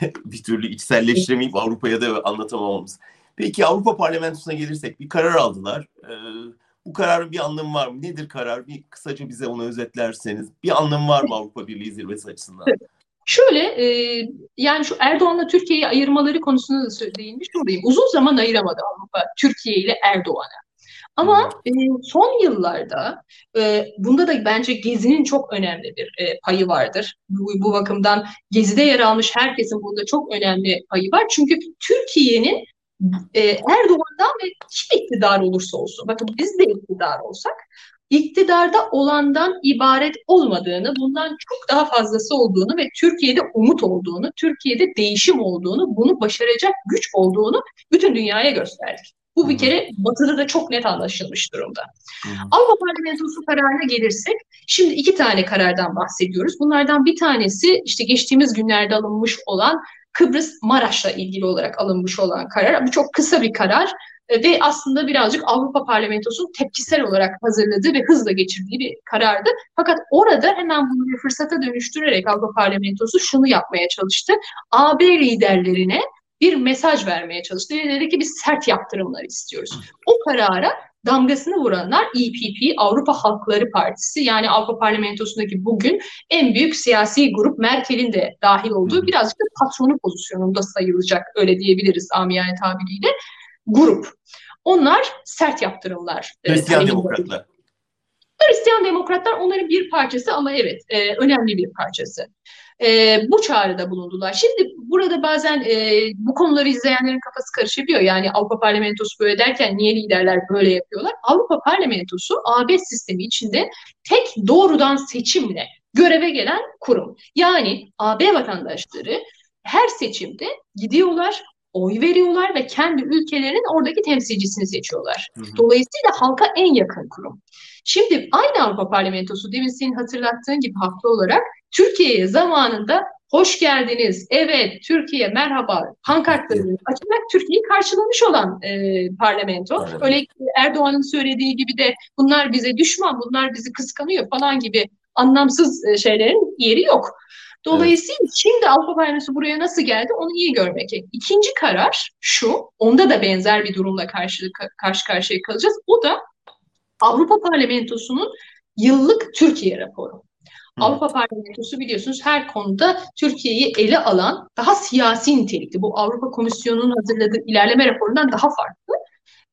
bir türlü içselleştiremeyip Avrupa'ya da anlatamamamız. Peki Avrupa Parlamentosu'na gelirsek bir karar aldılar. Ee, bu kararın bir anlamı var mı? Nedir karar? Bir kısaca bize onu özetlerseniz. Bir anlamı var mı Avrupa Birliği zirvesi açısından? Şöyle e, yani şu Erdoğan'la Türkiye'yi ayırmaları konusunda da değinmiş olayım. Uzun zaman ayıramadı Avrupa Türkiye ile Erdoğan'ı. Ama e, son yıllarda e, bunda da bence Gezi'nin çok önemli bir e, payı vardır. Bu, bu bakımdan Gezi'de yer almış herkesin burada çok önemli payı var. Çünkü Türkiye'nin e, Erdoğan'dan ve kim iktidar olursa olsun, bakın biz de iktidar olsak, iktidarda olandan ibaret olmadığını, bundan çok daha fazlası olduğunu ve Türkiye'de umut olduğunu, Türkiye'de değişim olduğunu, bunu başaracak güç olduğunu bütün dünyaya gösterdik. Bu bir kere Batı'da da çok net anlaşılmış durumda. Avrupa Parlamentosu kararına gelirsek, şimdi iki tane karardan bahsediyoruz. Bunlardan bir tanesi işte geçtiğimiz günlerde alınmış olan Kıbrıs Maraş'la ilgili olarak alınmış olan karar. Bu çok kısa bir karar e, ve aslında birazcık Avrupa Parlamentosu'nun tepkisel olarak hazırladığı ve hızla geçirdiği bir karardı. Fakat orada hemen bunu bir fırsata dönüştürerek Avrupa Parlamentosu şunu yapmaya çalıştı. AB liderlerine bir mesaj vermeye çalıştı ve dedi ki biz sert yaptırımlar istiyoruz. O karara damgasını vuranlar EPP, Avrupa Halkları Partisi yani Avrupa Parlamentosu'ndaki bugün en büyük siyasi grup Merkel'in de dahil olduğu birazcık da patronu pozisyonunda sayılacak öyle diyebiliriz amiyane tabiriyle grup. Onlar sert yaptırımlar. E, Hristiyan demokratlar. Hristiyan demokratlar onların bir parçası ama evet e, önemli bir parçası. E, bu çağrıda bulundular. Şimdi burada bazen e, bu konuları izleyenlerin kafası karışabiliyor. Yani Avrupa Parlamentosu böyle derken niye liderler böyle yapıyorlar? Avrupa Parlamentosu AB sistemi içinde tek doğrudan seçimle göreve gelen kurum. Yani AB vatandaşları her seçimde gidiyorlar, oy veriyorlar ve kendi ülkelerinin oradaki temsilcisini seçiyorlar. Hı hı. Dolayısıyla halka en yakın kurum. Şimdi aynı Avrupa Parlamentosu demin senin hatırlattığın gibi haklı olarak Türkiye'ye zamanında hoş geldiniz, evet Türkiye merhaba pankartlarını açarak Türkiye'yi karşılamış olan e, parlamento. Evet. Öyle Erdoğan'ın söylediği gibi de bunlar bize düşman, bunlar bizi kıskanıyor falan gibi anlamsız e, şeylerin yeri yok. Dolayısıyla evet. şimdi Avrupa Parlamentosu buraya nasıl geldi onu iyi görmek. İkinci karar şu, onda da benzer bir durumla karşı, karşı karşıya kalacağız. O da Avrupa Parlamentosu'nun yıllık Türkiye raporu. Avrupa Parlamentosu biliyorsunuz her konuda Türkiye'yi ele alan daha siyasi nitelikli. Bu Avrupa Komisyonu'nun hazırladığı ilerleme raporundan daha farklı.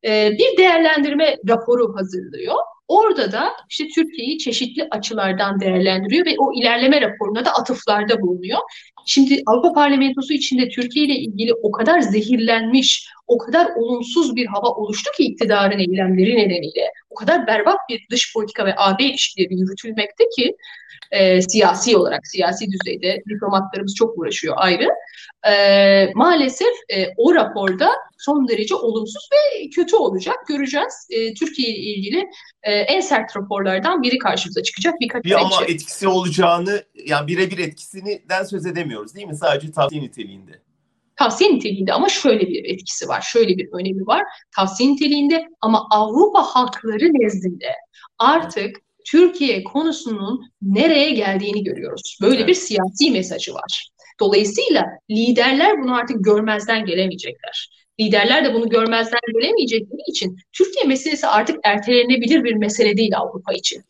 Ee, bir değerlendirme raporu hazırlıyor. Orada da işte Türkiye'yi çeşitli açılardan değerlendiriyor ve o ilerleme raporuna da atıflarda bulunuyor. Şimdi Avrupa Parlamentosu içinde Türkiye ile ilgili o kadar zehirlenmiş, o kadar olumsuz bir hava oluştu ki iktidarın eylemleri nedeniyle. O kadar berbat bir dış politika ve AB ilişkileri yürütülmekte ki e, siyasi olarak, siyasi düzeyde diplomatlarımız çok uğraşıyor ayrı. E, maalesef e, o raporda son derece olumsuz ve kötü olacak. Göreceğiz. E, Türkiye ile ilgili e, en sert raporlardan biri karşımıza çıkacak birkaç bir ama etkisi olacağını, yani birebir etkisinden söz edemiyoruz değil mi? Sadece tavsiye niteliğinde tavsiye niteliğinde ama şöyle bir etkisi var, şöyle bir önemi var. Tavsiye niteliğinde ama Avrupa halkları nezdinde artık Türkiye konusunun nereye geldiğini görüyoruz. Böyle evet. bir siyasi mesajı var. Dolayısıyla liderler bunu artık görmezden gelemeyecekler. Liderler de bunu görmezden gelemeyecekleri için Türkiye meselesi artık ertelenebilir bir mesele değil Avrupa için.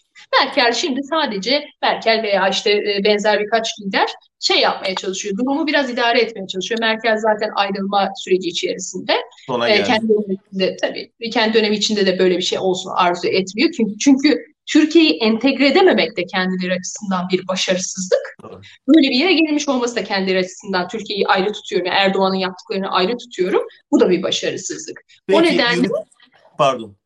Merkel şimdi sadece Merkel veya işte e, benzer birkaç lider şey yapmaya çalışıyor. Durumu biraz idare etmeye çalışıyor. Merkel zaten ayrılma süreci içerisinde. Sona e, kendi döneminde tabii kendi dönemi içinde de böyle bir şey olsun arzu etmiyor. Çünkü çünkü Türkiye'yi entegre edememek de kendileri açısından bir başarısızlık. Böyle bir yere gelmiş olması da kendileri açısından Türkiye'yi ayrı tutuyorum. Yani Erdoğan'ın yaptıklarını ayrı tutuyorum. Bu da bir başarısızlık. Peki, o nedenle pardon.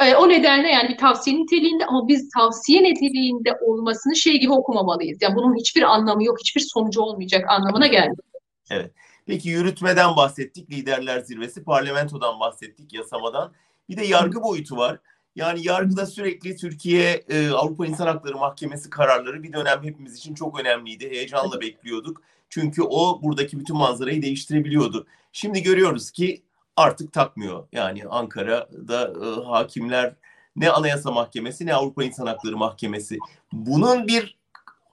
E, o nedenle yani bir tavsiye niteliğinde ama biz tavsiye niteliğinde olmasını şey gibi okumamalıyız. Yani bunun hiçbir anlamı yok, hiçbir sonucu olmayacak anlamına gelmiyor. Evet. Peki yürütmeden bahsettik, liderler zirvesi, parlamentodan bahsettik, yasamadan. Bir de yargı boyutu var. Yani yargıda sürekli Türkiye e, Avrupa İnsan Hakları Mahkemesi kararları bir dönem hepimiz için çok önemliydi. Heyecanla bekliyorduk. Çünkü o buradaki bütün manzarayı değiştirebiliyordu. Şimdi görüyoruz ki artık takmıyor. Yani Ankara'da e, hakimler ne Anayasa Mahkemesi ne Avrupa İnsan Hakları Mahkemesi. Bunun bir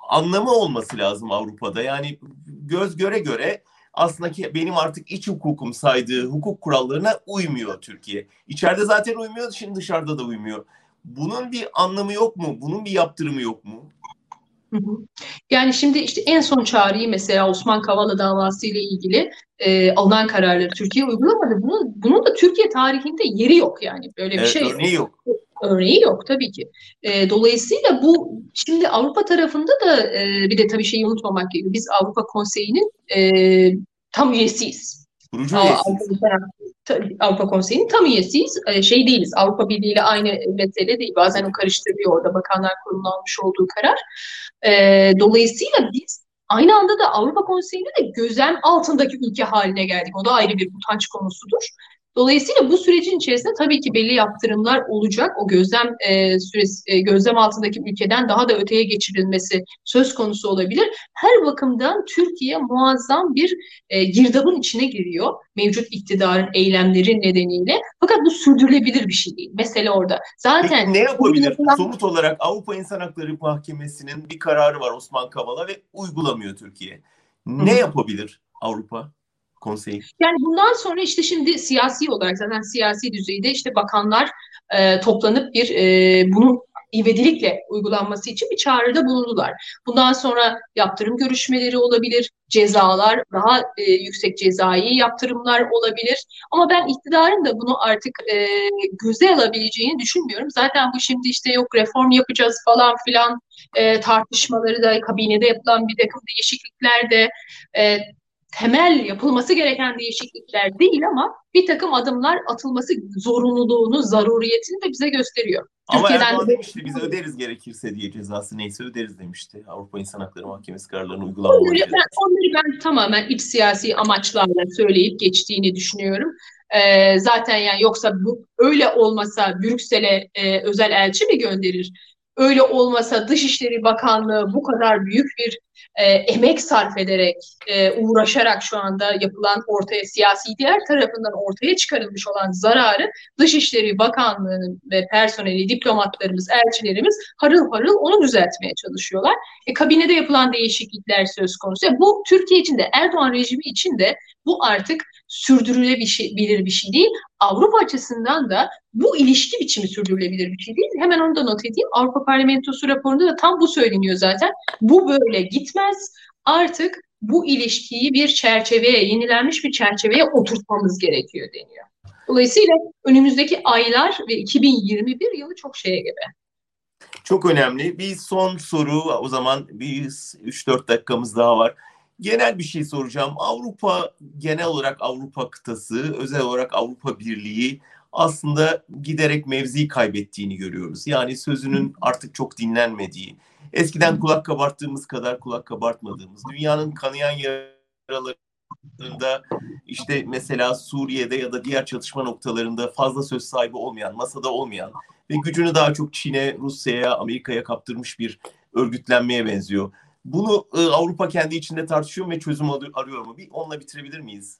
anlamı olması lazım Avrupa'da. Yani göz göre göre aslında ki benim artık iç hukukum saydığı hukuk kurallarına uymuyor Türkiye. İçeride zaten uymuyor, şimdi dışarıda da uymuyor. Bunun bir anlamı yok mu? Bunun bir yaptırımı yok mu? Yani şimdi işte en son çağrıyı mesela Osman Kavala davası ile ilgili e, alınan kararları Türkiye uygulamadı. Bunun, bunun da Türkiye tarihinde yeri yok yani. Böyle bir evet, şey örneği yok. Örneği yok tabii ki. E, dolayısıyla bu şimdi Avrupa tarafında da e, bir de tabii şeyi unutmamak gerekiyor. Biz Avrupa Konseyi'nin e, tam üyesiyiz. Kurucu üyesiyiz. Avrupa, Konseyi'nin tam üyesiyiz. E, şey değiliz. Avrupa Birliği ile aynı mesele değil. Bazen o karıştırıyor orada Bakanlar Kurulu'nun almış olduğu karar. E, dolayısıyla biz aynı anda da Avrupa Konseyi'nde de gözlem altındaki ülke haline geldik. O da ayrı bir utanç konusudur. Dolayısıyla bu sürecin içerisinde tabii ki belli yaptırımlar olacak. O gözlem e, süresi, e, gözlem altındaki ülkeden daha da öteye geçirilmesi söz konusu olabilir. Her bakımdan Türkiye muazzam bir e, girdabın içine giriyor mevcut iktidarın eylemleri nedeniyle. Fakat bu sürdürülebilir bir şey değil. Mesele orada. Zaten Peki ne yapabilir? Somut olarak Avrupa İnsan Hakları Mahkemesi'nin bir kararı var Osman Kavala ve uygulamıyor Türkiye. Ne Hı. yapabilir Avrupa? Konseyi? Yani bundan sonra işte şimdi siyasi olarak zaten siyasi düzeyde işte bakanlar e, toplanıp bir e, bunun ivedilikle uygulanması için bir çağrıda bulundular. Bundan sonra yaptırım görüşmeleri olabilir, cezalar, daha e, yüksek cezai yaptırımlar olabilir. Ama ben iktidarın da bunu artık e, göze alabileceğini düşünmüyorum. Zaten bu şimdi işte yok reform yapacağız falan filan e, tartışmaları da kabinede yapılan bir takım değişiklikler de e, temel yapılması gereken değişiklikler değil ama bir takım adımlar atılması zorunluluğunu, zaruriyetini de bize gösteriyor. Ama Türkiye'den Erdoğan de... demişti biz öderiz gerekirse diye cezası neyse öderiz demişti. Avrupa İnsan Hakları Mahkemesi kararlarını uygulamalı. Onları ben, onları ben tamamen iç siyasi amaçlarla söyleyip geçtiğini düşünüyorum. Ee, zaten yani yoksa bu öyle olmasa Brüksel'e e, özel elçi mi gönderir? Öyle olmasa Dışişleri Bakanlığı bu kadar büyük bir e, emek sarf ederek, e, uğraşarak şu anda yapılan ortaya siyasi diğer tarafından ortaya çıkarılmış olan zararı Dışişleri Bakanlığı'nın ve personeli, diplomatlarımız, elçilerimiz harıl harıl onu düzeltmeye çalışıyorlar. E, kabinede yapılan değişiklikler söz konusu. Yani bu Türkiye için de Erdoğan rejimi için de bu artık sürdürülebilir bir şey değil. Avrupa açısından da bu ilişki biçimi sürdürülebilir bir şey değil. Hemen onu da not edeyim. Avrupa Parlamentosu raporunda da tam bu söyleniyor zaten. Bu böyle gitmez. Artık bu ilişkiyi bir çerçeveye, yenilenmiş bir çerçeveye oturtmamız gerekiyor deniyor. Dolayısıyla önümüzdeki aylar ve 2021 yılı çok şeye gebe. Çok önemli. Bir son soru o zaman bir 3-4 dakikamız daha var. Genel bir şey soracağım. Avrupa genel olarak Avrupa kıtası, özel olarak Avrupa Birliği aslında giderek mevzi kaybettiğini görüyoruz. Yani sözünün artık çok dinlenmediği, eskiden kulak kabarttığımız kadar kulak kabartmadığımız, dünyanın kanayan yaralarında işte mesela Suriye'de ya da diğer çatışma noktalarında fazla söz sahibi olmayan, masada olmayan ve gücünü daha çok Çin'e, Rusya'ya, Amerika'ya kaptırmış bir örgütlenmeye benziyor. Bunu e, Avrupa kendi içinde tartışıyor ve çözüm arıyor mu? Bir onunla bitirebilir miyiz?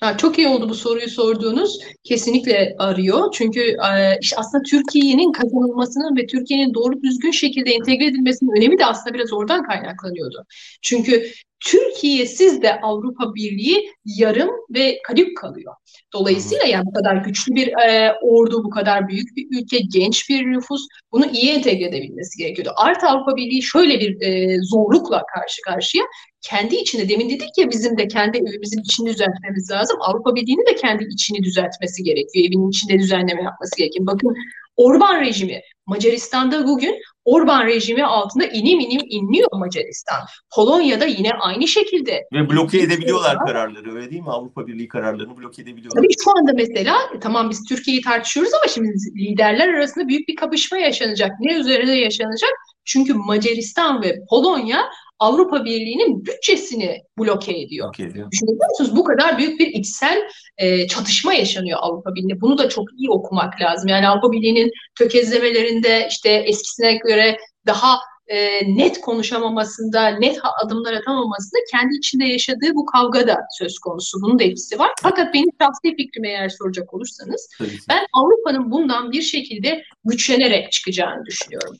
Ha, çok iyi oldu bu soruyu sorduğunuz. Kesinlikle arıyor. Çünkü e, işte aslında Türkiye'nin kazanılmasının ve Türkiye'nin doğru düzgün şekilde entegre edilmesinin önemi de aslında biraz oradan kaynaklanıyordu. Çünkü Türkiye'siz de Avrupa Birliği yarım ve kadük kalıyor. Dolayısıyla yani bu kadar güçlü bir e, ordu, bu kadar büyük bir ülke, genç bir nüfus bunu iyi entegre edebilmesi gerekiyordu. Artı Avrupa Birliği şöyle bir e, zorlukla karşı karşıya kendi içinde demin dedik ya bizim de kendi evimizin içini düzeltmemiz lazım. Avrupa Birliği'nin de kendi içini düzeltmesi gerekiyor. Evinin içinde düzenleme yapması gerekiyor. Bakın Orban rejimi Macaristan'da bugün Orban rejimi altında inim inim inliyor Macaristan. Polonya'da yine aynı şekilde. Ve bloke edebiliyorlar kararları öyle değil mi? Avrupa Birliği kararlarını bloke edebiliyorlar. Tabii şu anda mesela tamam biz Türkiye'yi tartışıyoruz ama şimdi liderler arasında büyük bir kapışma yaşanacak. Ne üzerine yaşanacak? Çünkü Macaristan ve Polonya Avrupa Birliği'nin bütçesini bloke ediyor. Okay, Düşünebiliyor musunuz? Bu kadar büyük bir içsel e, çatışma yaşanıyor Avrupa Birliği'nde. Bunu da çok iyi okumak lazım. Yani Avrupa Birliği'nin tökezlemelerinde işte eskisine göre daha e, net konuşamamasında, net adımlar atamamasında kendi içinde yaşadığı bu kavga da söz konusu. Bunun da etkisi var. Fakat benim şahsi fikrimi eğer soracak olursanız ben Avrupa'nın bundan bir şekilde güçlenerek çıkacağını düşünüyorum.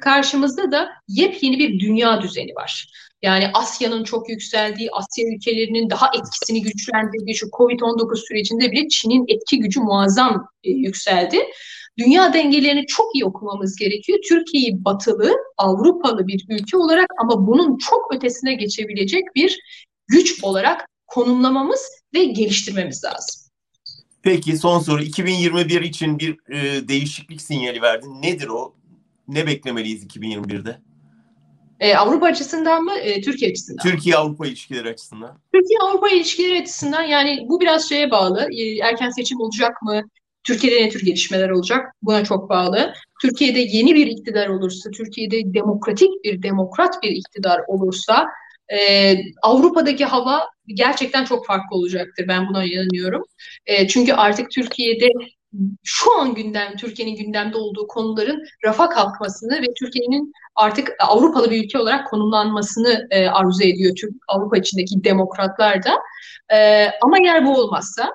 Karşımızda da yepyeni bir dünya düzeni var. Yani Asya'nın çok yükseldiği, Asya ülkelerinin daha etkisini güçlendirdiği şu Covid-19 sürecinde bile Çin'in etki gücü muazzam e, yükseldi. Dünya dengelerini çok iyi okumamız gerekiyor. Türkiye'yi batılı, Avrupalı bir ülke olarak ama bunun çok ötesine geçebilecek bir güç olarak konumlamamız ve geliştirmemiz lazım. Peki son soru 2021 için bir e, değişiklik sinyali verdin. Nedir o? Ne beklemeliyiz 2021'de? Ee, Avrupa açısından mı, e, Türkiye açısından? Türkiye-Avrupa ilişkileri açısından. Türkiye-Avrupa ilişkileri açısından yani bu biraz şeye bağlı. E, erken seçim olacak mı? Türkiye'de ne tür gelişmeler olacak? Buna çok bağlı. Türkiye'de yeni bir iktidar olursa, Türkiye'de demokratik bir, demokrat bir iktidar olursa e, Avrupa'daki hava gerçekten çok farklı olacaktır. Ben buna inanıyorum. E, çünkü artık Türkiye'de şu an gündem, Türkiye'nin gündemde olduğu konuların rafa kalkmasını ve Türkiye'nin artık Avrupalı bir ülke olarak konumlanmasını e, arzu ediyor Türk Avrupa içindeki demokratlar da. E, ama eğer bu olmazsa,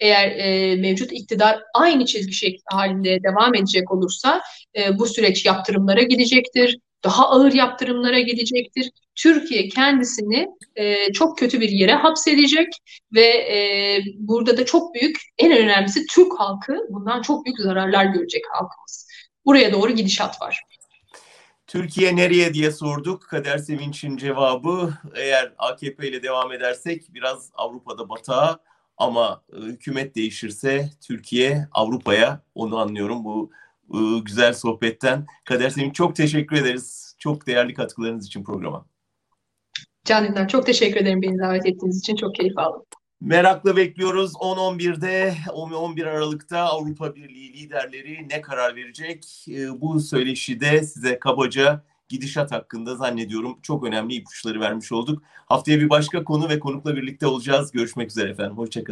eğer e, mevcut iktidar aynı çizgi şekli halinde devam edecek olursa e, bu süreç yaptırımlara gidecektir, daha ağır yaptırımlara gidecektir. Türkiye kendisini e, çok kötü bir yere hapsedecek ve e, burada da çok büyük, en önemlisi Türk halkı bundan çok büyük zararlar görecek halkımız. Buraya doğru gidişat var. Türkiye nereye diye sorduk. Kader Sevinç'in cevabı eğer AKP ile devam edersek biraz Avrupa'da batağa ama e, hükümet değişirse Türkiye Avrupa'ya onu anlıyorum bu e, güzel sohbetten. Kader Sevinç çok teşekkür ederiz. Çok değerli katkılarınız için programa. Can Dündar çok teşekkür ederim beni davet ettiğiniz için. Çok keyif aldım. Merakla bekliyoruz. 10-11'de 11 Aralık'ta Avrupa Birliği liderleri ne karar verecek? Bu söyleşide size kabaca gidişat hakkında zannediyorum çok önemli ipuçları vermiş olduk. Haftaya bir başka konu ve konukla birlikte olacağız. Görüşmek üzere efendim. Hoşçakalın.